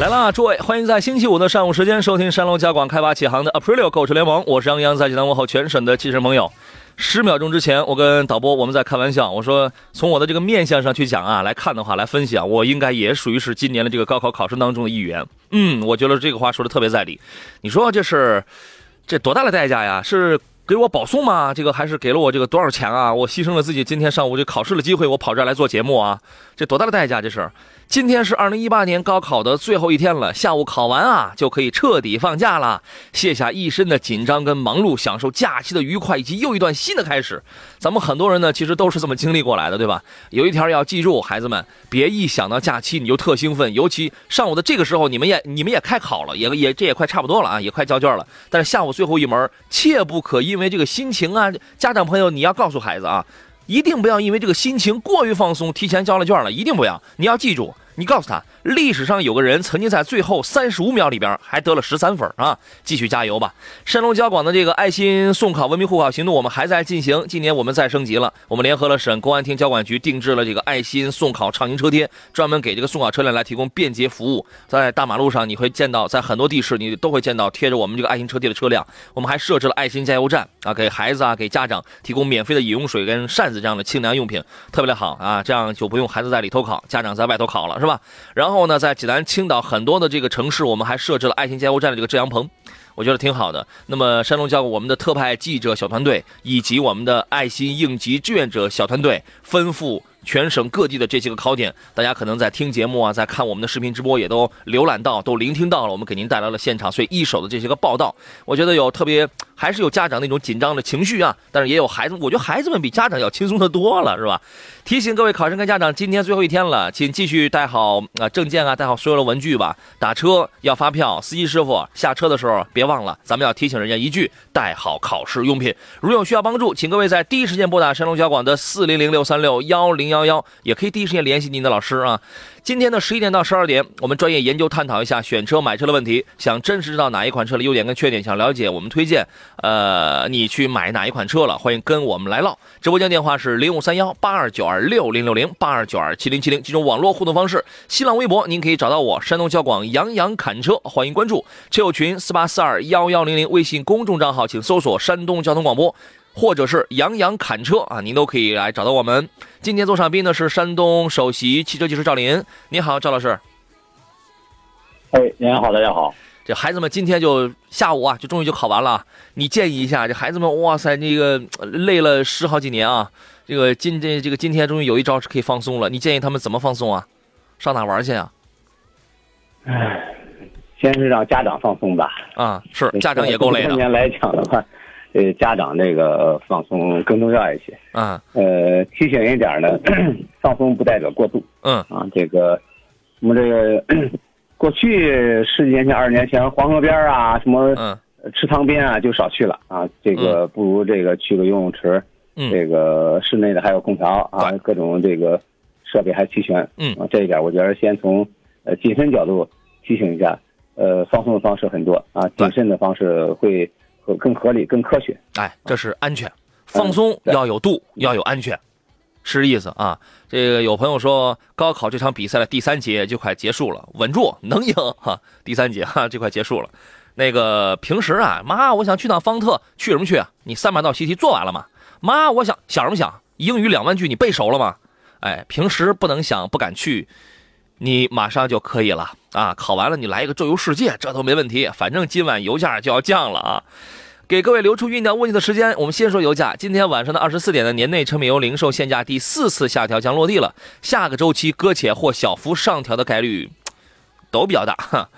来啦，诸位，欢迎在星期五的上午时间收听山东交广开发启航的 Aprilio 购车联盟。我是杨洋，在济南问候全省的汽车朋友。十秒钟之前，我跟导播我们在开玩笑，我说从我的这个面相上去讲啊，来看的话，来分析啊，我应该也属于是今年的这个高考考生当中的一员。嗯，我觉得这个话说的特别在理。你说这是这多大的代价呀？是给我保送吗？这个还是给了我这个多少钱啊？我牺牲了自己今天上午这考试的机会，我跑这儿来做节目啊，这多大的代价？这是。今天是二零一八年高考的最后一天了，下午考完啊，就可以彻底放假了，卸下一身的紧张跟忙碌，享受假期的愉快以及又一段新的开始。咱们很多人呢，其实都是这么经历过来的，对吧？有一条要记住，孩子们，别一想到假期你就特兴奋，尤其上午的这个时候，你们也你们也开考了，也也这也快差不多了啊，也快交卷了。但是下午最后一门，切不可因为这个心情啊，家长朋友你要告诉孩子啊，一定不要因为这个心情过于放松，提前交了卷了，一定不要，你要记住。你告诉他，历史上有个人曾经在最后三十五秒里边还得了十三分啊！继续加油吧！山东交广的这个爱心送考文明护考行动，我们还在进行。今年我们再升级了，我们联合了省公安厅交管局，定制了这个爱心送考畅行车贴，专门给这个送考车辆来提供便捷服务。在大马路上，你会见到，在很多地市你都会见到贴着我们这个爱心车贴的车辆。我们还设置了爱心加油站啊，给孩子啊，给家长提供免费的饮用水跟扇子这样的清凉用品，特别的好啊！这样就不用孩子在里头考，家长在外头考了，是吧？然后然后呢，在济南、青岛很多的这个城市，我们还设置了爱心加油站的这个遮阳棚，我觉得挺好的。那么山东交我们的特派记者小团队以及我们的爱心应急志愿者小团队，吩咐。全省各地的这些个考点，大家可能在听节目啊，在看我们的视频直播，也都浏览到，都聆听到了。我们给您带来了现场最一手的这些个报道。我觉得有特别，还是有家长那种紧张的情绪啊，但是也有孩子，我觉得孩子们比家长要轻松的多了，是吧？提醒各位考生跟家长，今天最后一天了，请继续带好啊证件啊，带好所有的文具吧。打车要发票，司机师傅下车的时候别忘了，咱们要提醒人家一句，带好考试用品。如有需要帮助，请各位在第一时间拨打山东交广的四零零六三六幺零。幺幺也可以第一时间联系您的老师啊。今天的十一点到十二点，我们专业研究探讨一下选车买车的问题。想真实知道哪一款车的优点跟缺点，想了解我们推荐，呃，你去买哪一款车了？欢迎跟我们来唠。直播间电话是零五三幺八二九二六零六零八二九二七零七零。几种网络互动方式，新浪微博您可以找到我，山东交广杨洋侃车，欢迎关注。车友群四八四二幺幺零零，微信公众账号请搜索山东交通广播。或者是杨洋侃车啊，您都可以来找到我们。今天做上宾的是山东首席汽车技师赵林，你好，赵老师。哎，您好，大家好。这孩子们今天就下午啊，就终于就考完了。你建议一下，这孩子们，哇塞，那个累了十好几年啊，这个今这这个今天终于有一招是可以放松了。你建议他们怎么放松啊？上哪玩去啊？哎，先是让家长放松吧。啊，是家长也够累的。今年来讲的话。呃，家长这个放松更重要一些。啊，呃，提醒一点呢，放松不代表过度。嗯，啊，这个，我们这个 过去十几年前、二十年前，黄河边啊，什么池塘边啊，就少去了啊。这个不如这个去个游泳池。嗯，这个室内的还有空调啊，各种这个设备还齐全。嗯，啊，这一点我觉得先从呃谨慎角度提醒一下。呃，放松的方式很多啊，谨慎的方式会。更合理、更科学，哎，这是安全，放松要有度，要有安全，是意思啊。这个有朋友说，高考这场比赛的第三节就快结束了，稳住，能赢哈。第三节哈，就快结束了。那个平时啊，妈，我想去趟方特，去什么去啊？你三百道习题做完了吗？妈，我想想什么想？英语两万句你背熟了吗？哎，平时不能想，不敢去，你马上就可以了啊！考完了你来一个周游世界，这都没问题。反正今晚油价就要降了啊。给各位留出酝酿问题的时间，我们先说油价。今天晚上的二十四点的年内成品油零售限价第四次下调将落地了，下个周期搁浅或小幅上调的概率都比较大。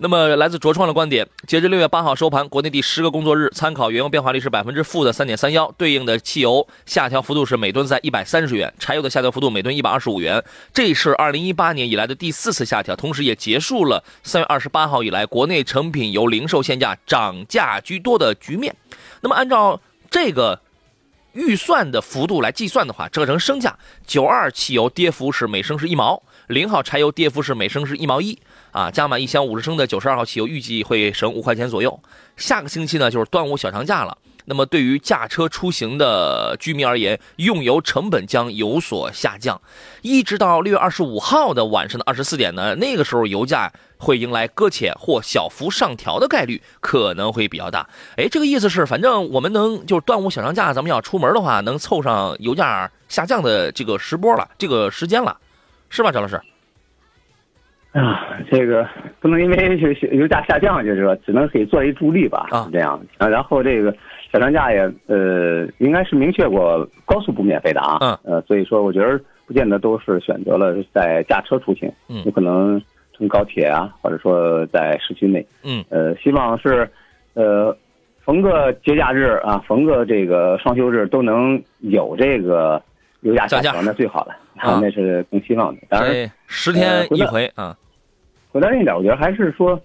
那么，来自卓创的观点，截至六月八号收盘，国内第十个工作日，参考原油变化率是百分之负的三点三幺，对应的汽油下调幅度是每吨在一百三十元，柴油的下调幅度每吨一百二十五元，这是二零一八年以来的第四次下调，同时也结束了三月二十八号以来国内成品油零售限价涨价居多的局面。那么，按照这个预算的幅度来计算的话，折成升价，九二汽油跌幅是每升是一毛，零号柴油跌幅是每升是一毛一。啊，加满一箱五十升的九十二号汽油，预计会省五块钱左右。下个星期呢，就是端午小长假了。那么对于驾车出行的居民而言，用油成本将有所下降。一直到六月二十五号的晚上的二十四点呢，那个时候油价会迎来搁浅或小幅上调的概率可能会比较大。哎，这个意思是，反正我们能就是端午小长假，咱们要出门的话，能凑上油价下降的这个时波了，这个时间了，是吧，张老师？啊，这个不能因为油价下降，就是说只能给做一助力吧，是这样。啊，然后这个小长假也呃，应该是明确过高速不免费的啊。嗯。呃，所以说我觉得不见得都是选择了在驾车出行，嗯，有可能乘高铁啊，或者说在市区内。嗯。呃，希望是呃，逢个节假日啊，逢个这个双休日都能有这个油价下调，那最好了。啊，那是更希望的。当然，十天一回啊。回答那一点，我觉得还是说，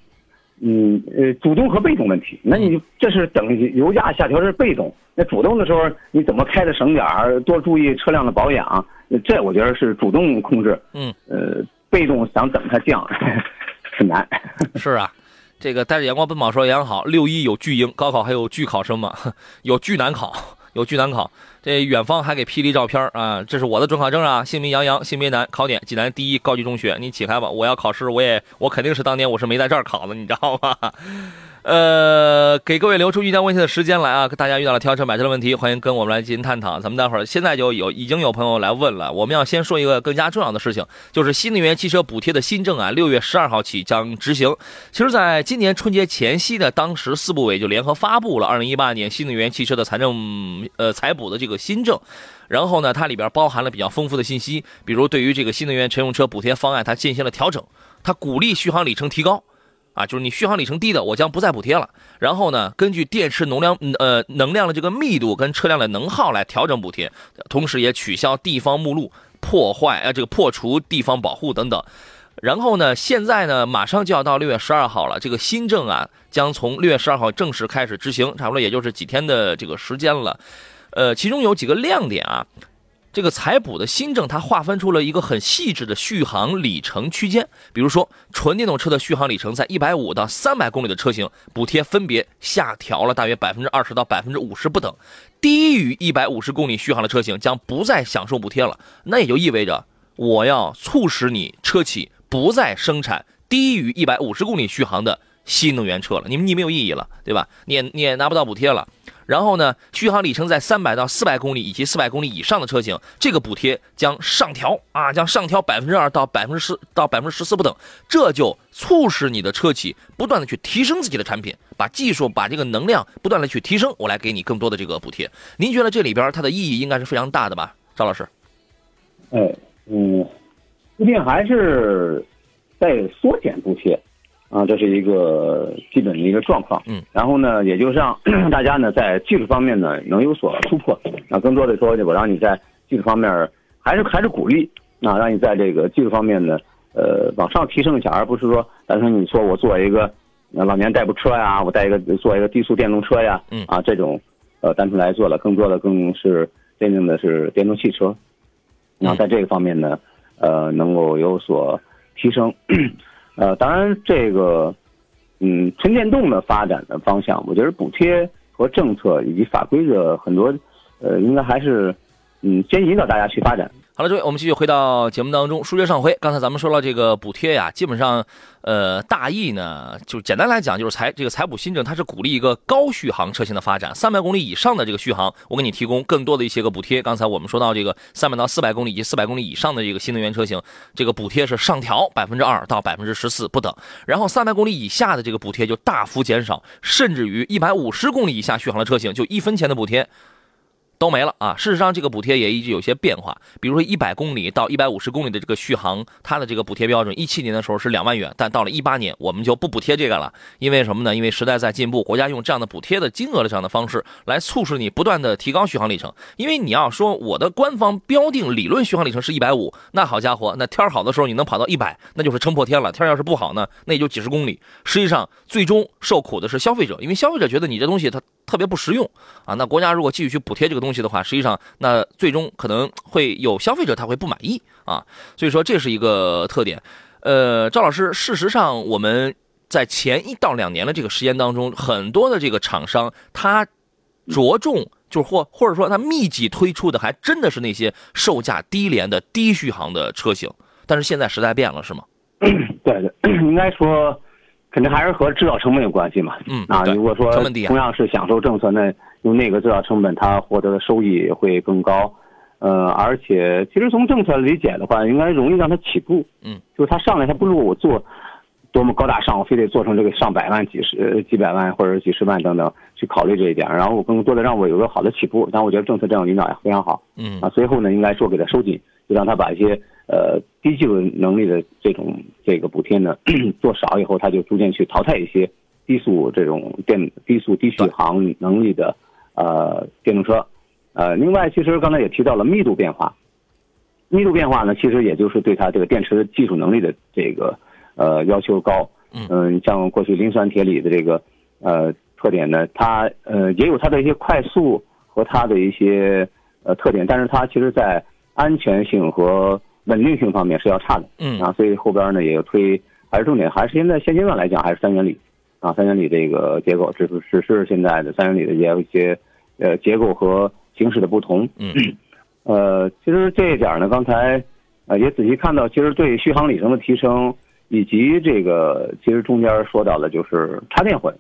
嗯呃，主动和被动问题。那你这是等油价下调是被动，那主动的时候你怎么开的省点儿，多注意车辆的保养，这我觉得是主动控制。嗯。呃，被动想等它降，很难。是啊，这个带着阳光奔跑说杨好，六一有巨婴，高考还有巨考生吗？有巨难考，有巨难考。这远方还给 P 了一照片啊！这是我的准考证啊，姓名杨洋，性别男，考点济南第一高级中学。你起开吧，我要考试，我也我肯定是当年我是没在这儿考的，你知道吗？呃，给各位留出遇见问题的时间来啊！大家遇到了挑车买车的问题，欢迎跟我们来进行探讨。咱们待会儿现在就有已经有朋友来问了。我们要先说一个更加重要的事情，就是新能源汽车补贴的新政啊，六月十二号起将执行。其实，在今年春节前夕呢当时，四部委就联合发布了二零一八年新能源汽车的财政呃财补的这个新政。然后呢，它里边包含了比较丰富的信息，比如对于这个新能源乘用车补贴方案，它进行了调整，它鼓励续航里程提高。啊，就是你续航里程低的，我将不再补贴了。然后呢，根据电池能量呃能量的这个密度跟车辆的能耗来调整补贴，同时也取消地方目录破坏啊这个破除地方保护等等。然后呢，现在呢马上就要到六月十二号了，这个新政啊将从六月十二号正式开始执行，差不多也就是几天的这个时间了。呃，其中有几个亮点啊。这个采补的新政，它划分出了一个很细致的续航里程区间。比如说，纯电动车的续航里程在一百五到三百公里的车型，补贴分别下调了大约百分之二十到百分之五十不等；低于一百五十公里续航的车型将不再享受补贴了。那也就意味着，我要促使你车企不再生产低于一百五十公里续航的新能源车了。你们你没有意义了，对吧？你也你也拿不到补贴了。然后呢，续航里程在三百到四百公里以及四百公里以上的车型，这个补贴将上调啊，将上调百分之二到百分之十到百分之十四不等，这就促使你的车企不断的去提升自己的产品，把技术把这个能量不断的去提升，我来给你更多的这个补贴。您觉得这里边它的意义应该是非常大的吧，赵老师？哎，嗯，固定还是在缩减补贴。啊，这是一个基本的一个状况。嗯，然后呢，也就让 大家呢在技术方面呢能有所突破。啊，更多的说，我让你在技术方面还是还是鼓励啊，让你在这个技术方面呢，呃，往上提升一下，而不是说单纯你说我做一个老年代步车呀，我带一个做一个低速电动车呀，嗯啊这种呃单纯来做了，更多的更是真正的是电动汽车。然后在这个方面呢，呃，能够有所提升。呃，当然，这个，嗯，纯电动的发展的方向，我觉得补贴和政策以及法规的很多，呃，应该还是，嗯，先引导大家去发展。好了，各位，我们继续回到节目当中。书接上回，刚才咱们说了这个补贴呀，基本上，呃，大意呢，就简单来讲，就是财这个财补新政，它是鼓励一个高续航车型的发展，三百公里以上的这个续航，我给你提供更多的一些个补贴。刚才我们说到这个三百到四百公里以及四百公里以上的这个新能源车型，这个补贴是上调百分之二到百分之十四不等。然后三百公里以下的这个补贴就大幅减少，甚至于一百五十公里以下续航的车型就一分钱的补贴。都没了啊。事实上，这个补贴也一直有些变化，比如说一百公里到一百五十公里的这个续航，它的这个补贴标准，一七年的时候是两万元，但到了一八年我们就不补贴这个了，因为什么呢？因为时代在进步，国家用这样的补贴的金额的这样的方式来促使你不断的提高续航里程。因为你要说我的官方标定理论续航里程是一百五，那好家伙，那天好的时候你能跑到一百，那就是撑破天了。天要是不好呢，那也就几十公里。实际上，最终受苦的是消费者，因为消费者觉得你这东西它特别不实用啊。那国家如果继续去补贴这个东西的话，实际上那最终可能会有消费者他会不满意啊。所以说这是一个特点。呃，赵老师，事实上我们在前一到两年的这个时间当中，很多的这个厂商他着重就是或或者说他密集推出的，还真的是那些售价低廉的低续航的车型。但是现在时代变了，是吗？对对，应该说。肯定还是和制造成本有关系嘛。嗯啊，如果说同样是享受政策，那用那个制造成本，它获得的收益会更高。呃，而且其实从政策理解的话，应该容易让它起步。嗯，就是它上来，它不如我做多么高大上，我非得做成这个上百万、几十几百万或者几十万等等去考虑这一点。然后我更多的让我有个好的起步。但我觉得政策这样引导也非常好。嗯啊，随后呢，应该说给它收紧，就让它把一些。呃，低技术能力的这种这个补贴呢，做少以后，它就逐渐去淘汰一些低速这种电低速低续航能力的呃电动车。呃，另外，其实刚才也提到了密度变化，密度变化呢，其实也就是对它这个电池技术能力的这个呃要求高。嗯，像过去磷酸铁锂的这个呃特点呢，它呃也有它的一些快速和它的一些呃特点，但是它其实在安全性和稳定性方面是要差的，嗯。啊，所以后边呢也要推，还是重点，还是现在现阶段来讲还是三元锂，啊，三元锂这个结构只是只是现在的三元锂的也有一些，呃，结构和形式的不同，嗯，呃，其实这一点呢，刚才，呃，也仔细看到，其实对续航里程的提升，以及这个其实中间说到的就是插电混，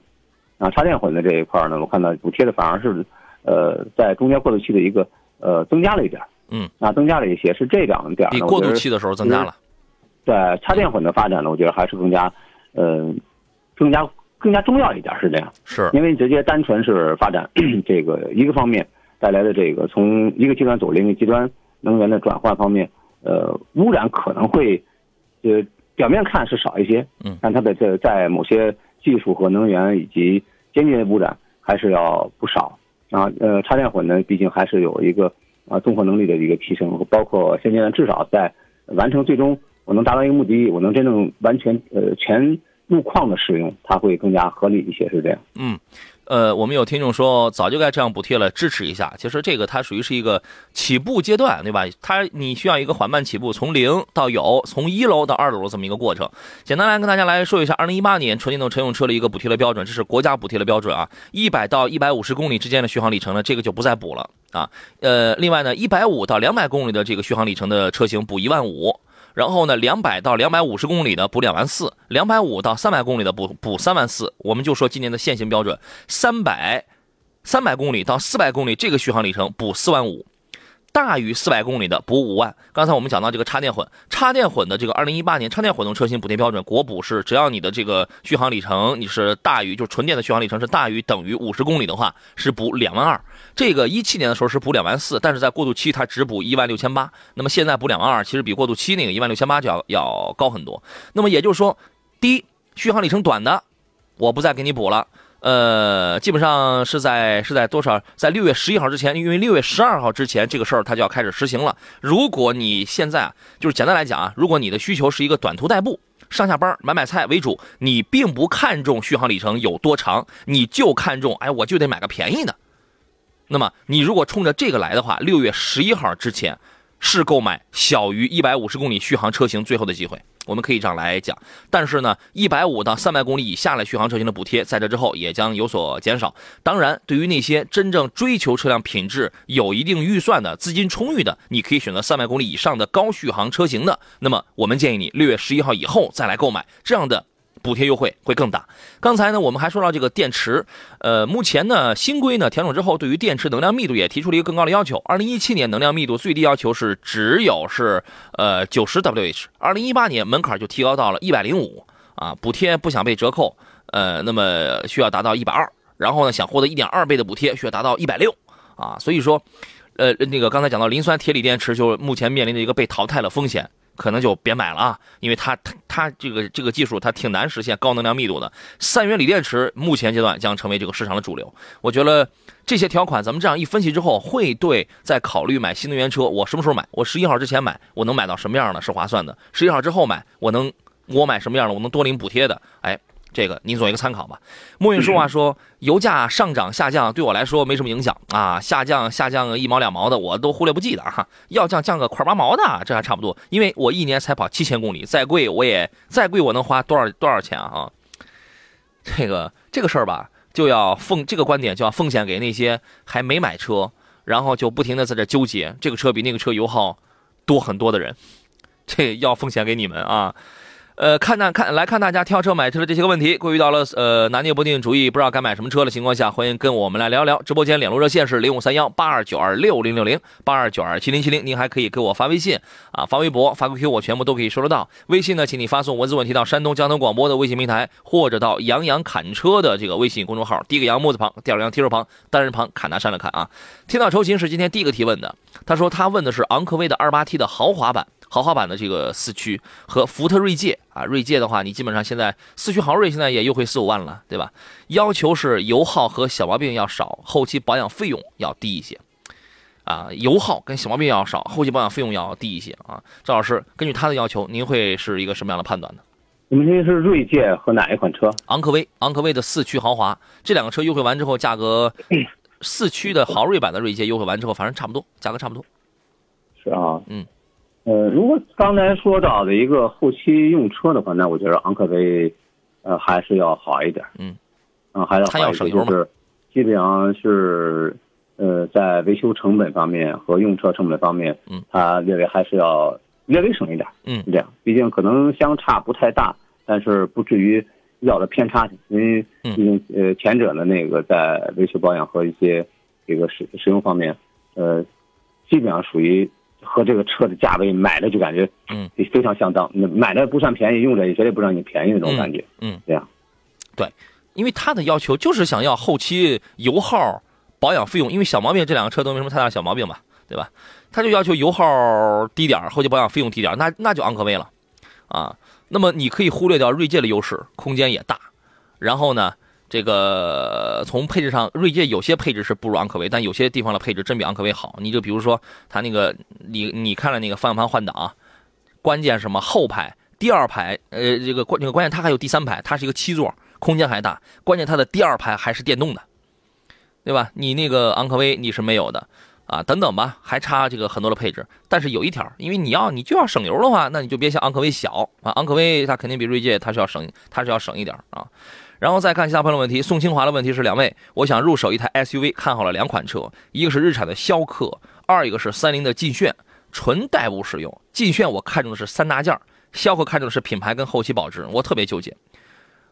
啊，插电混的这一块呢，我看到补贴的反而是，呃，在中间过渡期的一个呃增加了一点。嗯，啊，增加了一些，是这两点。比过渡期的时候增加了。对，插电混的发展呢，我觉得还是更加，呃，更加更加重要一点，是这样。是，因为直接单纯是发展 这个一个方面带来的这个从一个极端走另一个极端能源的转换方面，呃，污染可能会，呃，表面看是少一些，嗯，但它的在在某些技术和能源以及间接的污染还是要不少。啊，呃，插电混呢，毕竟还是有一个。啊，综合能力的一个提升，包括现阶段至少在完成最终我能达到一个目的，我能真正完全呃全路况的使用，它会更加合理一些，是这样。嗯。呃，我们有听众说早就该这样补贴了，支持一下。其实这个它属于是一个起步阶段，对吧？它你需要一个缓慢起步，从零到有，从一楼到二楼这么一个过程。简单来跟大家来说一下，二零一八年纯电动乘用车的一个补贴的标准，这是国家补贴的标准啊。一百到一百五十公里之间的续航里程呢，这个就不再补了啊。呃，另外呢，一百五到两百公里的这个续航里程的车型补一万五。然后呢，两百到两百五十公里的补两万四，两百五到三百公里的补补三万四。我们就说今年的限行标准，三百三百公里到四百公里这个续航里程补四万五。大于四百公里的补五万。刚才我们讲到这个插电混，插电混的这个二零一八年插电混动车型补贴标准，国补是只要你的这个续航里程你是大于，就是纯电的续航里程是大于等于五十公里的话，是补两万二。这个一七年的时候是补两万四，但是在过渡期它只补一万六千八。那么现在补两万二，其实比过渡期那个一万六千八就要要高很多。那么也就是说，第一，续航里程短的，我不再给你补了。呃，基本上是在是在多少？在六月十一号之前，因为六月十二号之前这个事儿它就要开始实行了。如果你现在啊，就是简单来讲啊，如果你的需求是一个短途代步、上下班买买菜为主，你并不看重续航里程有多长，你就看重哎，我就得买个便宜的。那么你如果冲着这个来的话，六月十一号之前是购买小于一百五十公里续航车型最后的机会。我们可以这样来讲，但是呢，一百五到三百公里以下的续航车型的补贴，在这之后也将有所减少。当然，对于那些真正追求车辆品质、有一定预算的、资金充裕的，你可以选择三百公里以上的高续航车型的。那么，我们建议你六月十一号以后再来购买这样的。补贴优惠会更大。刚才呢，我们还说到这个电池，呃，目前呢，新规呢调整之后，对于电池能量密度也提出了一个更高的要求。二零一七年能量密度最低要求是只有是呃九十 Wh，二零一八年门槛就提高到了一百零五啊。补贴不想被折扣，呃，那么需要达到一百二，然后呢，想获得一点二倍的补贴需要达到一百六啊。所以说，呃，那个刚才讲到磷酸铁锂电池，就目前面临的一个被淘汰的风险。可能就别买了啊，因为它它这个这个技术它挺难实现高能量密度的。三元锂电池目前阶段将成为这个市场的主流。我觉得这些条款咱们这样一分析之后，会对在考虑买新能源车，我什么时候买？我十一号之前买，我能买到什么样的是划算的？十一号之后买，我能我买什么样的？我能多领补贴的？哎。这个您做一个参考吧。莫运说话说，油价上涨下降对我来说没什么影响啊，下降下降一毛两毛的我都忽略不计的哈，要降降个块八毛的这还差不多，因为我一年才跑七千公里，再贵我也再贵我能花多少多少钱啊？这个这个事儿吧，就要奉这个观点就要奉献给那些还没买车，然后就不停的在这纠结这个车比那个车油耗多很多的人，这要奉献给你们啊。呃，看大看来看大家挑车买车的这些个问题，过于到了呃拿捏不定主意，不知道该买什么车的情况下，欢迎跟我们来聊聊。直播间两路热线是零五三幺八二九二六零六零八二九二七零七零，您还可以给我发微信啊，发微博、发 QQ，我全部都可以收得到。微信呢，请你发送文字问题到山东交通广播的微信平台，或者到杨洋侃车的这个微信公众号，第一个杨木字旁，第二个杨提手旁，单人旁，侃大山的侃啊。天道酬勤是今天第一个提问的，他说他问的是昂科威的二八 T 的豪华版。豪华版的这个四驱和福特锐界啊，锐界的话，你基本上现在四驱豪锐现在也优惠四五万了，对吧？要求是油耗和小毛病要少，后期保养费用要低一些，啊，油耗跟小毛病要少，后期保养费用要低一些啊。赵老师，根据他的要求，您会是一个什么样的判断呢？你们这是锐界和哪一款车？昂科威，昂科威的四驱豪华，这两个车优惠完之后，价格 四驱的豪锐版的锐界优惠完之后，反正差不多，价格差不多。是啊，嗯。呃，如果刚才说到的一个后期用车的话，那我觉得昂科威，呃，还是要好一点。嗯，啊，还要好一点，就是基本上是，呃，在维修成本方面和用车成本方面，嗯，它略微还是要略微省一点。嗯，这样，毕竟可能相差不太大，但是不至于要的偏差。因为毕竟呃，前者的那个在维修保养和一些这个使使用方面，呃，基本上属于。和这个车的价位买的就感觉，嗯，非常相当。那买的不算便宜，用着也绝对不让你便宜那种感觉。嗯，这样，对，因为他的要求就是想要后期油耗、保养费用，因为小毛病这两个车都没什么太大小毛病吧，对吧？他就要求油耗低点后期保养费用低点那那就昂科威了，啊，那么你可以忽略掉锐界的优势，空间也大，然后呢？这个从配置上，锐界有些配置是不如昂科威，但有些地方的配置真比昂科威好。你就比如说它那个，你你看了那个方向盘换挡，关键什么后排、第二排，呃，这个关这个关键它还有第三排，它是一个七座，空间还大。关键它的第二排还是电动的，对吧？你那个昂科威你是没有的啊，等等吧，还差这个很多的配置。但是有一条，因为你要你就要省油的话，那你就别想昂科威小啊，昂科威它肯定比锐界它是要省，它是要省一点啊。然后再看其他朋友问题，宋清华的问题是两位，我想入手一台 SUV，看好了两款车，一个是日产的逍客，二一个是三菱的劲炫，纯代步使用。劲炫我看中的是三大件逍客看中的是品牌跟后期保值，我特别纠结。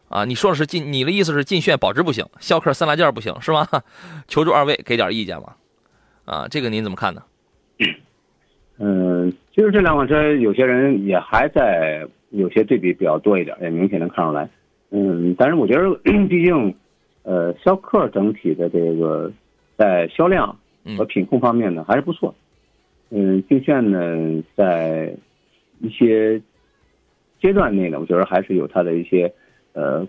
啊，你说的是劲，你的意思是劲炫保值不行，逍客三大件不行是吗？求助二位给点意见吧。啊，这个您怎么看呢？嗯，其实这两款车，有些人也还在有些对比比较多一点，也明显能看出来。嗯，但是我觉得，毕竟，呃，逍客整体的这个在销量和品控方面呢还是不错。嗯，劲炫呢在一些阶段内呢，我觉得还是有它的一些呃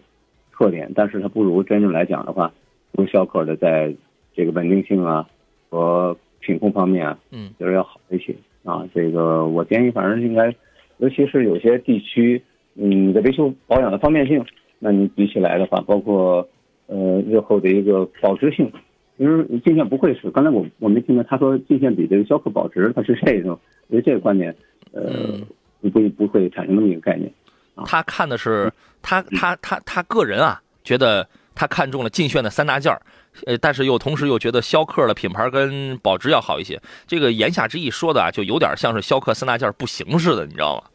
特点，但是它不如真正来讲的话，不如逍客的在这个稳定性啊和品控方面啊，嗯，就是要好一些啊。这个我建议，反正应该，尤其是有些地区，嗯，的维修保养的方便性。那你比起来的话，包括呃日后的一个保值性，其实进线不会是。刚才我我没听到他说进线比这个逍客保值，他是这种，我觉得这个观点，呃，不不会产生那么一个概念。他看的是他他他他个人啊，觉得他看中了劲炫的三大件儿，呃，但是又同时又觉得逍客的品牌跟保值要好一些。这个言下之意说的啊，就有点像是逍客三大件不行似的，你知道吗？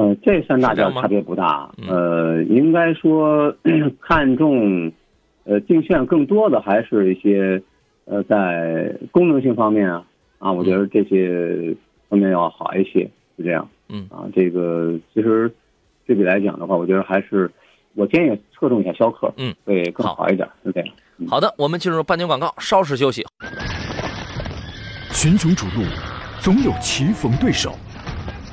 嗯，这三大件差别不大。呃，应该说 看重，呃，竞炫更多的还是一些，呃，在功能性方面啊，啊，我觉得这些方面要好一些，是这样。嗯，啊，这个其实对比来讲的话，我觉得还是我建议侧重一下逍客，嗯，会更好一点，是这样。好的，我们进入半点广告，稍事休息。群雄逐鹿，总有棋逢对手，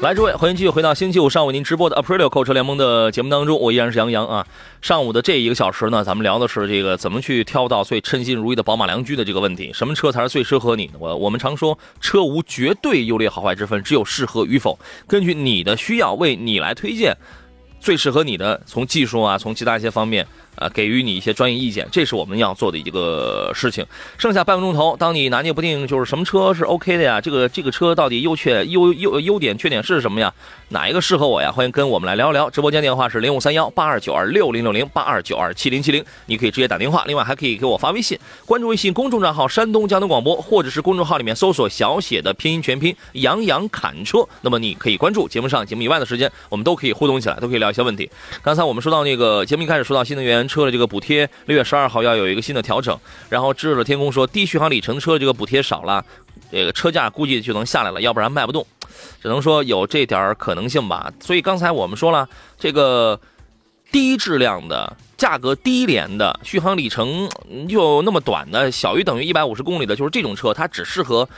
来，诸位，欢迎继续回到星期五上午您直播的 Aprilio 购车联盟的节目当中，我依然是杨洋啊。上午的这一个小时呢，咱们聊的是这个怎么去挑到最称心如意的宝马良驹的这个问题，什么车才是最适合你的？我我们常说，车无绝对优劣好坏之分，只有适合与否，根据你的需要为你来推荐最适合你的，从技术啊，从其他一些方面。啊，给予你一些专业意见，这是我们要做的一个事情。剩下半个钟头，当你拿捏不定就是什么车是 OK 的呀？这个这个车到底优缺优优优点缺点是什么呀？哪一个适合我呀？欢迎跟我们来聊一聊。直播间电话是零五三幺八二九二六零六零八二九二七零七零，你可以直接打电话，另外还可以给我发微信，关注微信公众账号山东交通广播，或者是公众号里面搜索小写的拼音全拼杨洋侃车，那么你可以关注节目上节目以外的时间，我们都可以互动起来，都可以聊一些问题。刚才我们说到那个节目一开始说到新能源。车的这个补贴，六月十二号要有一个新的调整。然后智者天空说，低续航里程车这个补贴少了，这个车价估计就能下来了，要不然卖不动。只能说有这点可能性吧。所以刚才我们说了，这个低质量的、价格低廉的、续航里程就那么短的、小于等于一百五十公里的，就是这种车，它只适合。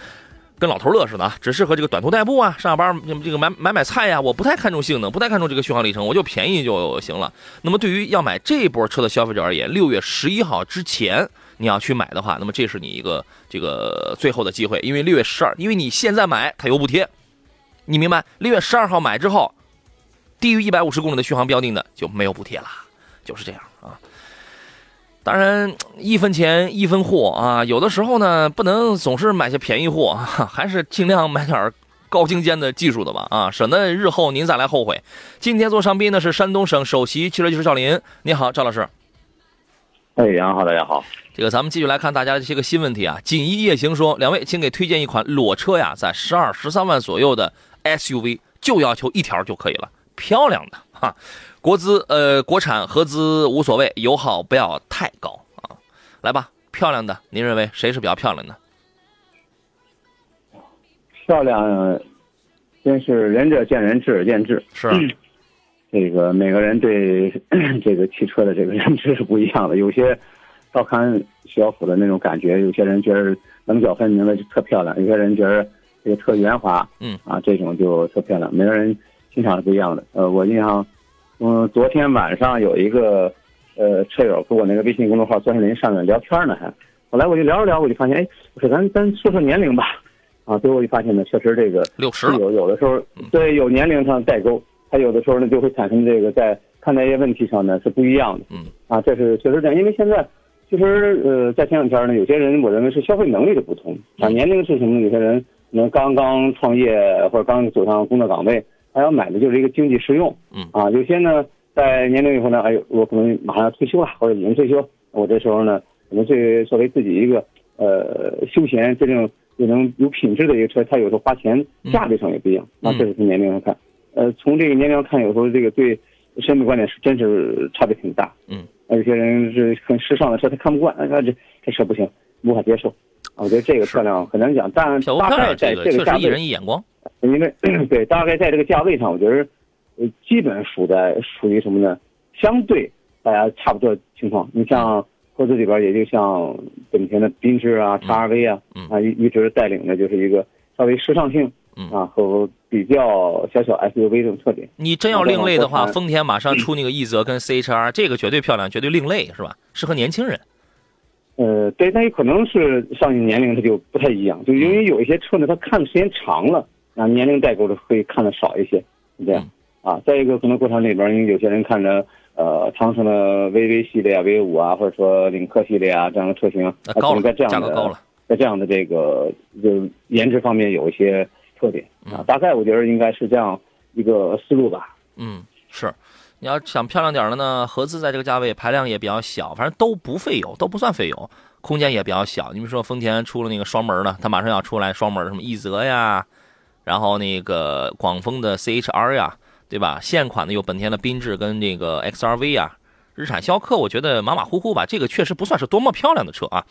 跟老头乐似的啊，只适合这个短途代步啊，上下班这个买买买菜呀，我不太看重性能，不太看重这个续航里程，我就便宜就行了。那么对于要买这波车的消费者而言，六月十一号之前你要去买的话，那么这是你一个这个最后的机会，因为六月十二，因为你现在买它有补贴，你明白？六月十二号买之后，低于一百五十公里的续航标定的就没有补贴了，就是这样。当然，一分钱一分货啊！有的时候呢，不能总是买些便宜货，还是尽量买点高精尖的技术的吧啊，省得日后您再来后悔。今天做上宾的是山东省首席汽车技师赵林，你好，赵老师。哎，杨好，大家好。这个咱们继续来看大家的这个新问题啊。锦衣夜行说，两位请给推荐一款裸车呀，在十二十三万左右的 SUV，就要求一条就可以了，漂亮的哈。国资呃，国产合资无所谓，油耗不要太高啊。来吧，漂亮的，您认为谁是比较漂亮的？漂亮，真是仁者见仁，智者见智。是，这个每个人对 这个汽车的这个认知是不一样的。有些照看小虎的那种感觉，有些人觉得棱角分明的就特漂亮，有些人觉得这个特圆滑，嗯啊，这种就特漂亮。每个人欣赏是不一样的。呃，我印象。嗯，昨天晚上有一个呃车友跟我那个微信公众号钻石林上面聊天呢，还后来我就聊着聊，我就发现，哎，我说咱咱说说年龄吧，啊，最后就发现呢，确实这个六十有有的时候对有年龄上代沟，他有的时候呢就会产生这个在看待一些问题上呢是不一样的，嗯，啊，这是确实这样，因为现在其实呃在前两天呢，有些人我认为是消费能力的不同，啊，年龄是什么？有些人可能刚刚创业或者刚走上工作岗位。他要买的就是一个经济实用，嗯。啊，有些呢在年龄以后呢，哎，我可能马上要退休了，或者已经退休，我这时候呢，可能对作为自己一个呃休闲这种又能有品质的一个车，他有时候花钱价位上也不一样，那这是从年龄上看，呃，从这个年龄上看，有时候这个对审美观点是真是差别挺大，嗯，有些人是很时尚的车他看不惯，哎，这这车不行，无法接受，我觉得这个漂亮很难讲，但大概在这个价位，一人一眼光。因为 对，大概在这个价位上，我觉得，呃，基本属在属于什么呢？相对大家差不多情况。你像合资里边，也就像本田的缤智啊、叉 R V 啊，啊一一直带领的就是一个稍微时尚性啊和比较小小 S U V 这种特点。你真要另类的话，丰田马上出那个奕泽跟 C H R，这个绝对漂亮，绝对另类，是吧？适合年轻人。呃，对，那也可能是上一年龄它就不太一样，就因为有一些车呢，它看的时间长了。啊，年龄代沟的会看的少一些，是这样啊。再一个，可能过程里边，因为有些人看着呃，长城的 VV 系列啊、V 五啊，或者说领克系列啊这样的车型，高了，在这样的在这样的这个就颜值方面有一些特点啊。大概我觉得应该是这样一个思路吧。嗯，是。你要想漂亮点的呢，合资在这个价位排量也比较小，反正都不费油，都不算费油。空间也比较小。你比如说丰田出了那个双门的，它马上要出来双门什么奕泽呀，然后那个广丰的 CHR 呀，对吧？现款的有本田的缤智跟那个 XRV 呀，日产逍客我觉得马马虎虎吧，这个确实不算是多么漂亮的车啊。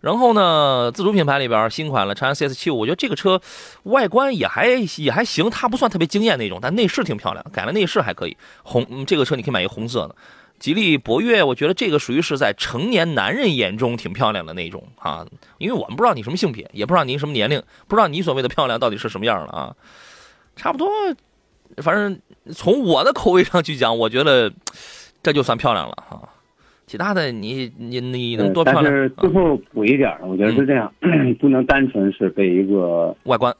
然后呢，自主品牌里边新款了长安 CS 七五，我觉得这个车外观也还也还行，它不算特别惊艳那种，但内饰挺漂亮，改了内饰还可以。红这个车你可以买一个红色的。吉利博越，我觉得这个属于是在成年男人眼中挺漂亮的那种啊，因为我们不知道你什么性别，也不知道您什么年龄，不知道你所谓的漂亮到底是什么样了啊。差不多，反正从我的口味上去讲，我觉得这就算漂亮了啊。其他的你你你能多漂亮？但是最后补一点，我觉得是这样，不能单纯是被一个外观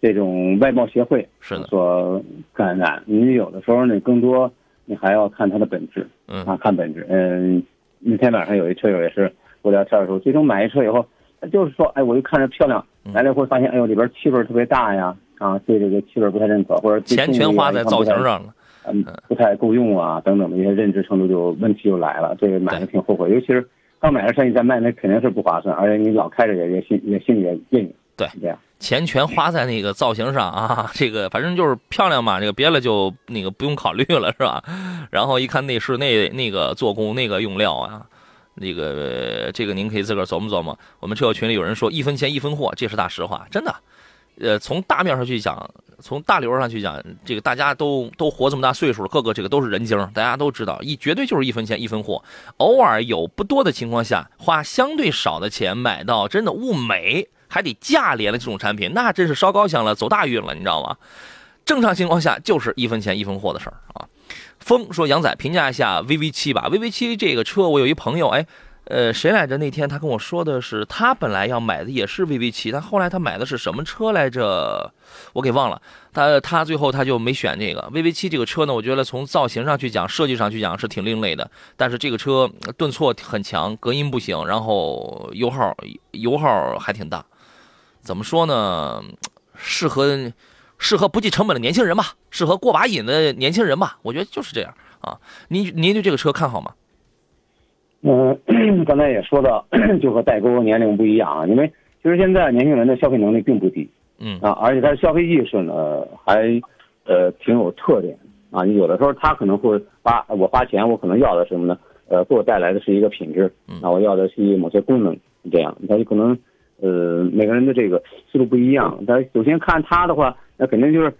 这种外貌协会是的所感染。你有的时候呢，更多你还要看它的本质，嗯啊，看本质。嗯，那天晚上有一车友也是我聊天的时候，最终买一车以后，他就是说，哎，我就看着漂亮，嗯来了以后发现，哎呦，里边气味特别大呀，啊，对这个气味不太认可，或者对钱全花在造型上了。嗯，不太够用啊，等等的一些认知程度就问题就来了，这个买的挺后悔，尤其是刚买的车你再卖，那肯定是不划算，而且你老开着也也心也心里也别扭。对。钱全花在那个造型上啊，这个反正就是漂亮嘛，这个别的就那个不用考虑了，是吧？然后一看内饰那那个做工那个用料啊，那个这个您可以自个儿琢磨琢磨。我们车友群里有人说一分钱一分货，这是大实话，真的。呃，从大面上去讲，从大流上去讲，这个大家都都活这么大岁数了，个个这个都是人精，大家都知道，一绝对就是一分钱一分货。偶尔有不多的情况下，花相对少的钱买到真的物美还得价廉的这种产品，那真是烧高香了，走大运了，你知道吗？正常情况下就是一分钱一分货的事儿啊。风说杨仔评价一下 VV 七吧，VV 七这个车我有一朋友，哎，呃，谁来着？那天他跟我说的是，他本来要买的也是 VV 七，但后来他买的是什么车来着？我给忘了。他他最后他就没选这个 VV 七这个车呢。我觉得从造型上去讲，设计上去讲是挺另类的，但是这个车顿挫很强，隔音不行，然后油耗油耗还挺大。怎么说呢？适合适合不计成本的年轻人吧，适合过把瘾的年轻人吧。我觉得就是这样啊。您您对这个车看好吗？嗯，刚才也说到，就和代沟年龄不一样啊，因为其实现在年轻人的消费能力并不低嗯啊，而且他的消费意识呢还呃挺有特点啊。有的时候他可能会花我花钱，我可能要的是什么呢？呃，给我带来的是一个品质嗯啊，我要的是某些功能，这样他就可能呃每个人的这个思路不一样。但首先看他的话，那肯定就是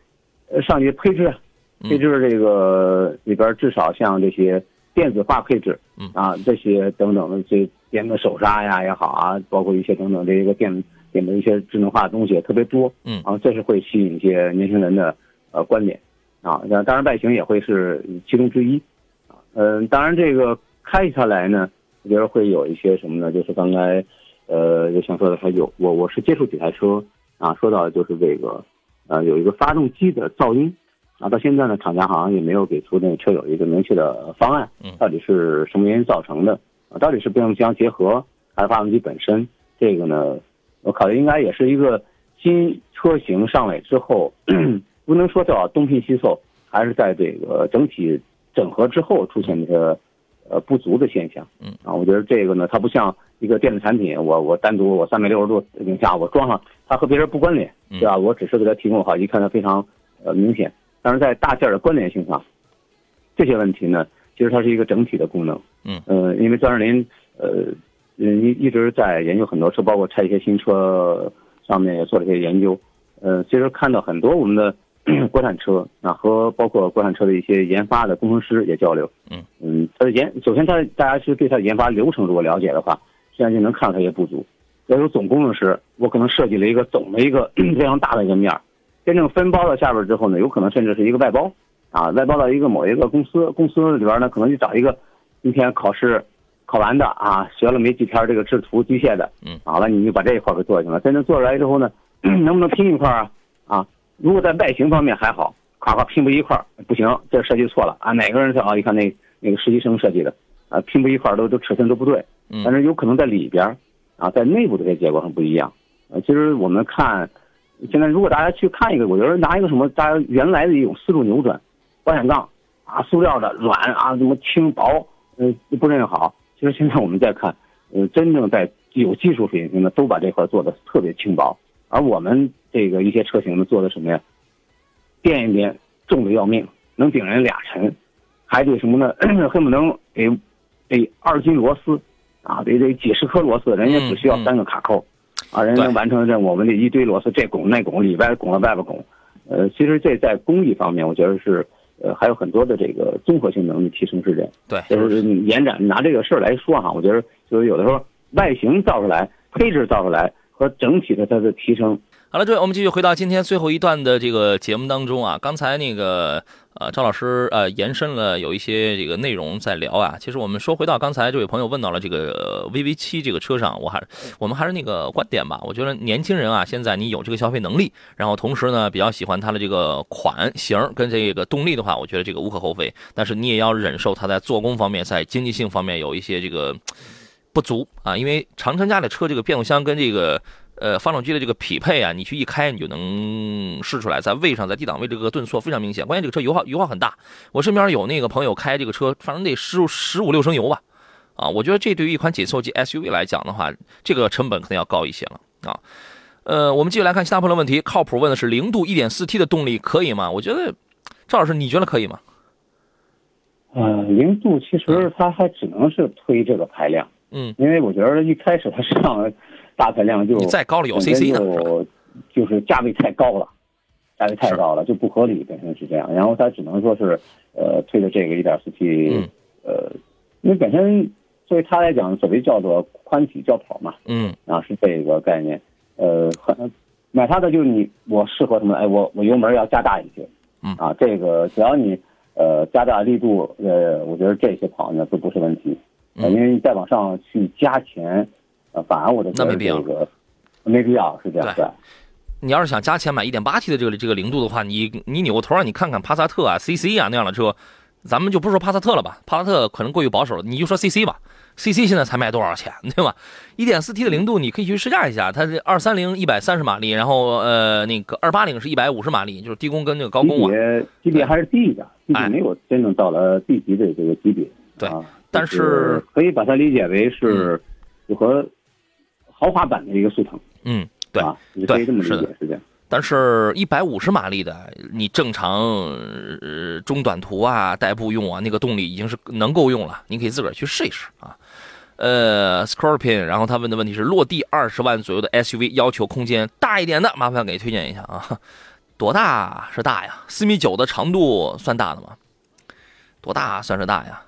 呃上去配置，嗯配置这个里边至少像这些电子化配置，嗯啊这些等等的这电子手刹呀也好啊，包括一些等等这个电电的一些智能化的东西也特别多，嗯啊这是会吸引一些年轻人的呃观点啊，那当然外形也会是其中之一，啊嗯、当然这个开起它来呢，我觉得会有一些什么呢？就是刚才呃就想说的，还有我我是接触几台车啊，说到就是这个呃有一个发动机的噪音。啊，到现在呢，厂家好像也没有给出那个车友一个明确的方案嗯，到底是什么原因造成的？啊，到底是变速箱结合还是发动机本身？这个呢，我考虑应该也是一个新车型上来之后，不能说叫东拼西凑，还是在这个整体整合之后出现这个呃不足的现象。嗯啊，我觉得这个呢，它不像一个电子产品，我我单独我三百六十度影下我装上，它和别人不关联，嗯对吧？我只是给它提供好，一看它非常呃明显。但是在大件儿的关联性上，这些问题呢，其实它是一个整体的功能。嗯呃，因为张志林呃，嗯一一直在研究很多车，包括拆一些新车上面也做了一些研究。呃，其实看到很多我们的 国产车啊，和包括国产车的一些研发的工程师也交流。嗯嗯，它的研首先它大家其实对它的研发流程如果了解的话，实际上就能看到它一些不足。要有总工程师，我可能设计了一个总的一个 非常大的一个面儿，真正分包到下边之后呢，有可能甚至是一个外包啊，外包到一个某一个公司，公司里边呢可能就找一个今天考试考完的啊，学了没几天这个制图机械的，嗯，好了你就把这一块给做行了。真正做出来之后呢，能不能拼一块啊？啊，如果在外形方面还好，夸夸拼不一块儿不行，这设计错了啊！哪个人啊？一看那那个实习生设计的啊，拼不一块儿都都尺寸都不对，嗯但是有可能在里边儿啊，在内部的这些结构上不一样。呃，其实我们看现在，如果大家去看一个，我觉得拿一个什么，大家原来的一种思路扭转，保险杠啊，塑料的软啊，什么轻薄，呃，不认好。其实现在我们再看，呃，真正在有技术水平的都把这块做的特别轻薄，而我们这个一些车型呢做的什么呀？垫一垫重的要命，能顶人俩沉，还得什么呢？恨不能得得二斤螺丝啊，得得几十颗螺丝，人家只需要三个卡扣，啊，人家能完成任务，我们这一堆螺丝这拱那拱，里边拱了外边拱，呃，其实这在工艺方面，我觉得是呃还有很多的这个综合性能力提升是这样。对，就是延展拿这个事儿来说哈，我觉得就是有的时候外形造出来，配置造出来和整体的它的提升。好了，各位，我们继续回到今天最后一段的这个节目当中啊。刚才那个呃，赵老师呃延伸了有一些这个内容在聊啊。其实我们说回到刚才这位朋友问到了这个 VV 七这个车上，我还我们还是那个观点吧。我觉得年轻人啊，现在你有这个消费能力，然后同时呢比较喜欢它的这个款型跟这个动力的话，我觉得这个无可厚非。但是你也要忍受它在做工方面、在经济性方面有一些这个不足啊。因为长城家的车这个变速箱跟这个。呃，发动机的这个匹配啊，你去一开，你就能试出来，在位上，在低档位这个顿挫非常明显。关键这个车油耗油耗很大，我身边有那个朋友开这个车，反正得十十五六升油吧，啊，我觉得这对于一款紧凑级 SUV 来讲的话，这个成本可能要高一些了啊。呃，我们继续来看其他朋友的问题，靠谱问的是零度 1.4T 的动力可以吗？我觉得赵老师你觉得可以吗？嗯，零度其实它还只能是推这个排量，因为我觉得一开始它上。大排量就你再高了有 CC 就就是价位太高了，价位太高了就不合理，本身是这样。然后它只能说是呃推的这个 1.4T，呃，因为本身作为它来讲，所谓叫做宽体轿跑嘛，嗯，啊是这个概念。呃，很买它的就是你我适合什么？哎，我我油门要加大一些，嗯啊，这个只要你呃加大力度，呃，我觉得这些跑呢都不是问题，呃，因为你再往上去加钱。呃，反而我的那没必要，没必要是这样。对，你要是想加钱买一点八 T 的这个这个零度的话，你你扭过头让你看看帕萨特啊、CC 啊那样的车，咱们就不说帕萨特了吧，帕萨特可能过于保守了，你就说 CC 吧，CC 现在才卖多少钱，对吧？一点四 T 的零度你可以去试驾一下，它是二三零一百三十马力，然后呃那个二八零是一百五十马力，就是低功跟那个高功啊。级别还是低的，级别没有真正到了 B 级的这个级别。对，但是可以把它理解为是符合。豪华版的一个速腾，嗯，对，你可以这么理解，是这样。但是，一百五十马力的，你正常呃中短途啊、代步用啊，那个动力已经是能够用了。你可以自个儿去试一试啊。呃，Scorpion，然后他问的问题是：落地二十万左右的 SUV，要求空间大一点的，麻烦给推荐一下啊。多大是大呀？四米九的长度算大的吗？多大算是大呀？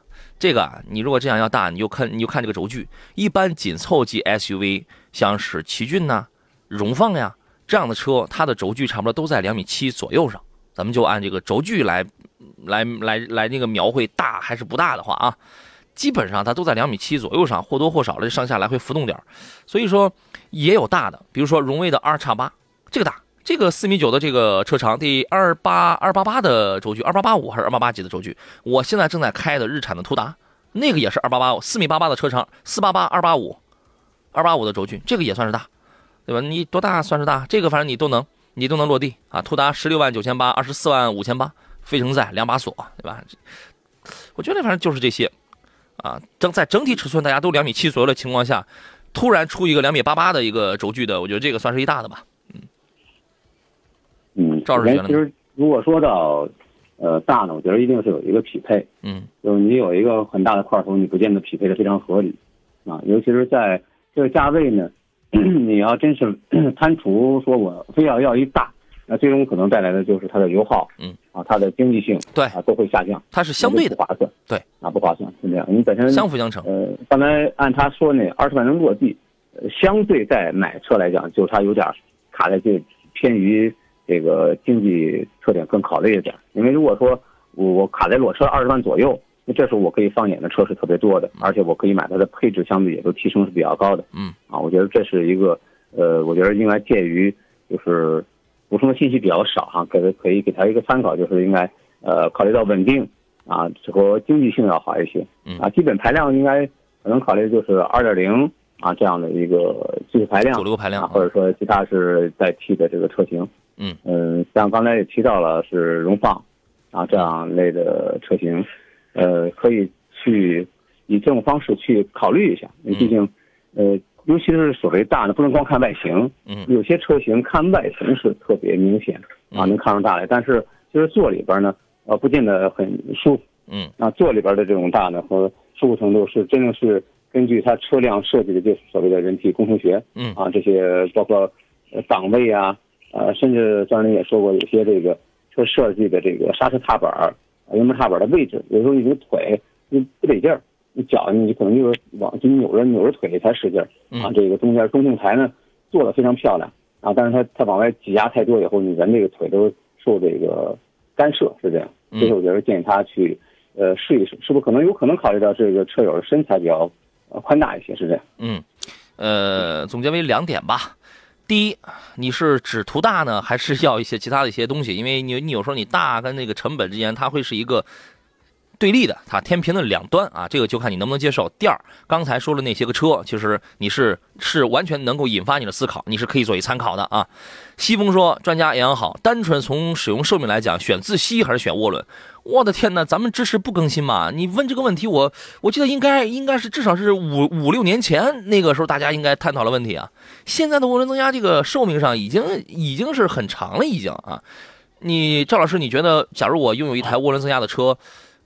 这个你如果这样要大，你就看你就看这个轴距。一般紧凑级 SUV，像是奇骏呐、荣放呀这样的车，它的轴距差不多都在两米七左右上。咱们就按这个轴距来，来来来那个描绘大还是不大的话啊，基本上它都在两米七左右上，或多或少的上下来回浮动点所以说也有大的，比如说荣威的 R 叉八，这个大。这个四米九的这个车长，第二八二八八的轴距，二八八五还是二八八几的轴距？我现在正在开的日产的途达，那个也是二八八五，四米八八的车长，四八八二八五，二八五的轴距，这个也算是大，对吧？你多大算是大？这个反正你都能，你都能落地啊！途达十六万九千八，二十四万五千八，非承载两把锁，对吧？我觉得反正就是这些，啊，整在整体尺寸大家都两米七左右的情况下，突然出一个两米八八的一个轴距的，我觉得这个算是一大的吧。嗯，首先其实如果说到，呃，大呢，我觉得一定是有一个匹配。嗯，就是你有一个很大的块头，你不见得匹配的非常合理，啊，尤其是在这个价位呢，你要真是贪图说我非要要一大，那最终可能带来的就是它的油耗，嗯，啊，它的经济性，对，啊，都会下降。它是相对的，不划算。对，啊，不划算是这样。你本身相辅相成。呃，刚才按他说那二十万能落地，呃，相对在买车来讲，就它有点卡在这偏于。这个经济特点更考虑一点，因为如果说我我卡在裸车二十万左右，那这时候我可以放眼的车是特别多的，而且我可以买它的配置相对也都提升是比较高的。嗯，啊，我觉得这是一个，呃，我觉得应该介于就是补充的信息比较少哈，给可以给他一个参考，就是应该呃考虑到稳定啊和经济性要好一些。啊，基本排量应该可能考虑就是二点零啊这样的一个技术排量，主流排量，或者说其他是代替的这个车型。嗯。嗯，像刚才也提到了是荣放，啊这样类的车型，呃，可以去以这种方式去考虑一下，因为毕竟呃，尤其是所谓大的，不能光看外形，嗯。有些车型看外形是特别明显啊，嗯。能看出大来，但是其实坐里边呢，呃，不见得很舒服。嗯。啊，座里边的这种大呢和舒服程度是真正是根据它车辆设计的，就是所谓的人体工程学嗯。啊，这些包括呃档位啊，呃，甚至张林也说过，有些这个车设计的这个刹车踏板儿、油门踏板的位置，有时候你的腿你不得劲儿，你脚你可能就是往就扭着扭着腿才使劲儿啊，这个中间中控台呢做的非常漂亮啊，但是它它往外挤压太多以后，你人这个腿都受这个干涉，是这样。所以我觉得建议他去。呃，试一试，是不是可能有可能考虑到这个车友的身材比较呃宽大一些，是这样？嗯，呃，总结为两点吧。第一，你是只图大呢，还是要一些其他的一些东西？因为你你有时候你大跟那个成本之间，它会是一个对立的，它天平的两端啊，这个就看你能不能接受。第二，刚才说的那些个车，其实你是是完全能够引发你的思考，你是可以作为参考的啊。西风说，专家养好，单纯从使用寿命来讲，选自吸还是选涡轮？我的天哪，咱们支持不更新嘛？你问这个问题，我我记得应该应该是至少是五五六年前那个时候，大家应该探讨了问题啊。现在的涡轮增压这个寿命上已经已经是很长了，已经啊。你赵老师，你觉得假如我拥有一台涡轮增压的车，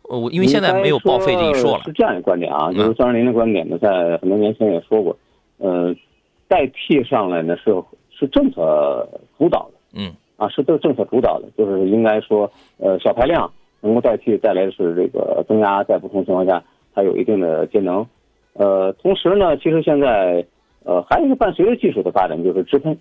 呃，我因为现在没有报废这一说了，是这样一个观点啊，嗯就是张仁林的观点呢，在很多年前也说过，呃，代替上来呢是是政策主导的，嗯啊，是政政策主导的，就是应该说，呃，小排量能够代替带来的是这个增压，在不同情况下它有一定的节能，呃，同时呢，其实现在呃还有一个伴随着技术的发展，就是直喷，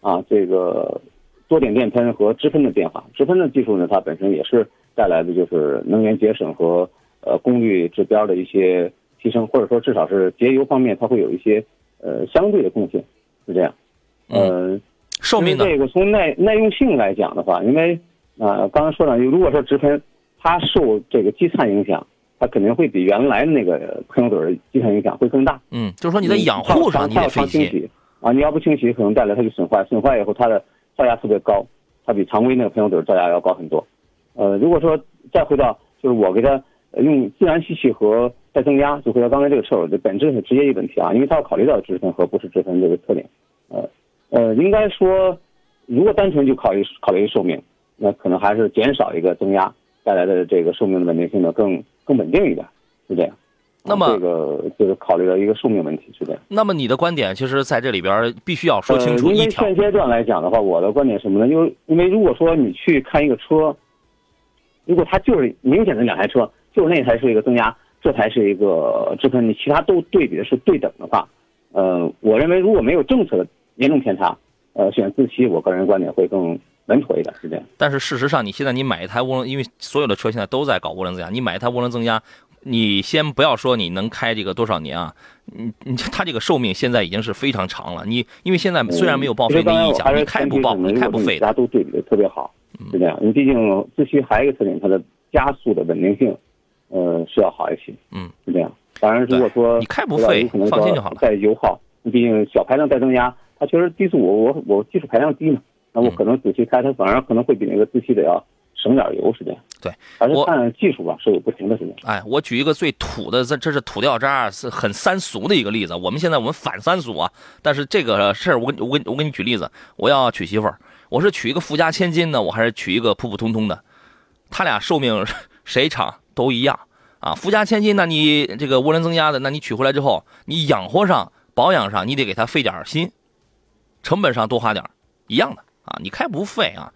啊，这个多点电喷和直喷的变化，直喷的技术呢，它本身也是带来的就是能源节省和呃功率指标的一些提升，或者说至少是节油方面，它会有一些呃相对的贡献，是这样，呃。寿命呢？这个从耐耐用性来讲的话，因为啊、呃，刚才说了，如果说直喷，它受这个积碳影响，它肯定会比原来的那个喷油嘴积碳影响会更大。嗯，就是说你在养护上你得费心啊，你要不清洗，可能带来它就损坏，损坏以后它的造价特别高，它比常规那个喷油嘴造价要高很多。呃，如果说再回到就是我给它用自然吸气和再增压，就回到刚才这个车友的本质是直接一个问题啊，因为它要考虑到直喷和不是直喷这个特点，呃。呃，应该说，如果单纯就考虑考虑寿命，那可能还是减少一个增压带来的这个寿命的稳定性呢更更稳定一点，是这样。那么、啊、这个就是考虑到一个寿命问题，是这样。那么你的观点，其实在这里边必须要说清楚一条。呃、因为现阶段来讲的话，我的观点什么呢？因为因为如果说你去看一个车，如果它就是明显的两台车，就是那台是一个增压，这台是一个直喷，你其他都对比的是对等的话，呃，我认为如果没有政策的。严重偏差，呃，选自吸，我个人观点会更稳妥一点，是这样。但是事实上，你现在你买一台涡轮，因为所有的车现在都在搞涡轮增压，你买一台涡轮增压，你先不要说你能开这个多少年啊，你你它这个寿命现在已经是非常长了。你因为现在虽然没有报废那一讲，你开不报，你开不废，大家都对比的特别好，是这样。你毕竟自吸还有一个特点，它的加速的稳定性，呃，是要好一些，嗯，是这样。当然，如果说你开不废，放心就好了。在油耗，你毕竟小排量再增压。它确实低速，我我我技术排量低嘛，那我可能仔细开，它反而可能会比那个自吸的要省点油，是这样。对，还是看技术吧，是有不同的是这样。哎，我举一个最土的，这这是土掉渣，是很三俗的一个例子。我们现在我们反三俗啊，但是这个事儿，我跟我跟我给你举例子，我要娶媳妇儿，我是娶一个富家千金呢，我还是娶一个普普通通的？他俩寿命谁长都一样啊。富家千金，那你这个涡轮增压的，那你娶回来之后，你养活上、保养上，你得给他费点心。成本上多花点一样的啊，你开不废啊。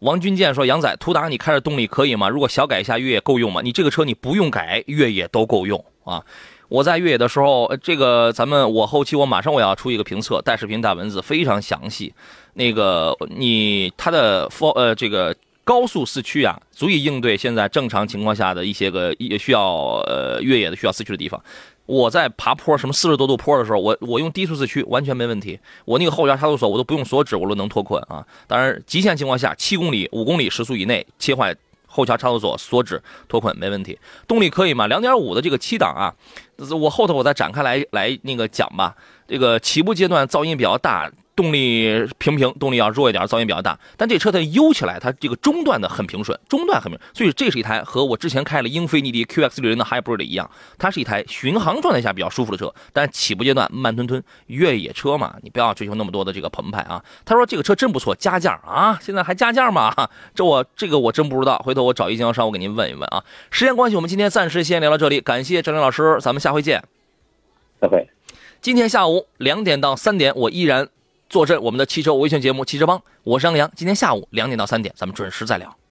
王军健说：“杨仔，途达你开着动力可以吗？如果小改一下越野够用吗？你这个车你不用改越野都够用啊。我在越野的时候，这个咱们我后期我马上我要出一个评测，带视频带文字非常详细。那个你它的高呃这个高速四驱啊，足以应对现在正常情况下的一些个需要呃越野的需要四驱的地方。”我在爬坡，什么四十多度坡的时候，我我用低速四驱完全没问题。我那个后桥差速锁我都不用锁止，我都能脱困啊。当然，极限情况下，七公里、五公里时速以内切换后桥差速锁锁止脱困没问题。动力可以吗？两点五的这个七档啊，我后头我再展开来来那个讲吧。这个起步阶段噪音比较大，动力平平，动力要弱一点，噪音比较大。但这车它悠起来，它这个中段的很平顺，中段很平，所以这是一台和我之前开了英菲尼迪 QX60 的 Hybrid 一样，它是一台巡航状态下比较舒服的车，但起步阶段慢吞吞。越野车嘛，你不要追求那么多的这个澎湃啊。他说这个车真不错，加价啊，现在还加价吗？这我这个我真不知道，回头我找一经销商我给您问一问啊。时间关系，我们今天暂时先聊到这里，感谢张林老师，咱们下回见。再会。今天下午两点到三点，我依然坐镇我们的汽车维权节目《汽车帮》，我是杨洋。今天下午两点到三点，咱们准时再聊。